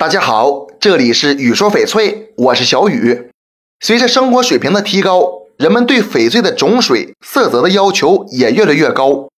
大家好，这里是雨说翡翠，我是小雨。随着生活水平的提高，人们对翡翠的种水、色泽的要求也越来越高。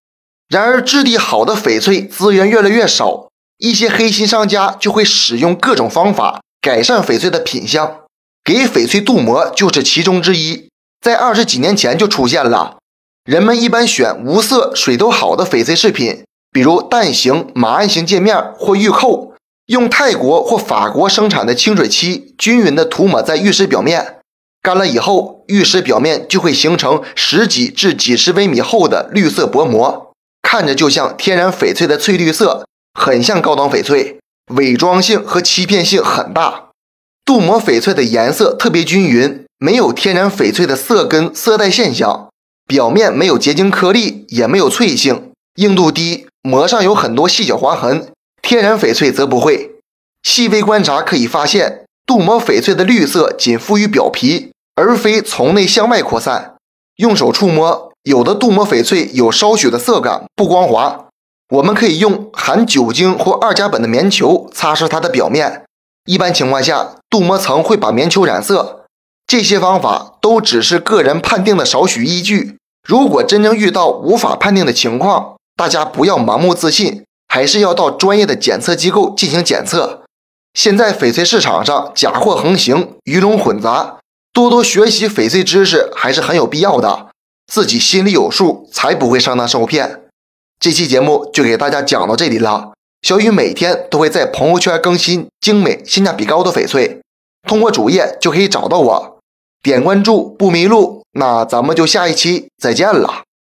然而，质地好的翡翠资源越来越少，一些黑心商家就会使用各种方法改善翡翠的品相，给翡翠镀膜就是其中之一。在二十几年前就出现了，人们一般选无色、水都好的翡翠饰品，比如蛋形、马鞍形界面或玉扣，用泰国或法国生产的清水漆均匀地涂抹在玉石表面，干了以后，玉石表面就会形成十几至几十微米厚的绿色薄膜，看着就像天然翡翠的翠绿色，很像高档翡翠，伪装性和欺骗性很大。镀膜翡翠的颜色特别均匀。没有天然翡翠的色根色带现象，表面没有结晶颗粒，也没有脆性，硬度低，膜上有很多细小划痕。天然翡翠则不会。细微观察可以发现，镀膜翡翠的绿色仅附于表皮，而非从内向外扩散。用手触摸，有的镀膜翡翠有稍许的色感，不光滑。我们可以用含酒精或二甲苯的棉球擦拭它的表面。一般情况下，镀膜层会把棉球染色。这些方法都只是个人判定的少许依据。如果真正遇到无法判定的情况，大家不要盲目自信，还是要到专业的检测机构进行检测。现在翡翠市场上假货横行，鱼龙混杂，多多学习翡翠知识还是很有必要的。自己心里有数，才不会上当受骗。这期节目就给大家讲到这里了。小雨每天都会在朋友圈更新精美、性价比高的翡翠，通过主页就可以找到我。点关注不迷路，那咱们就下一期再见了。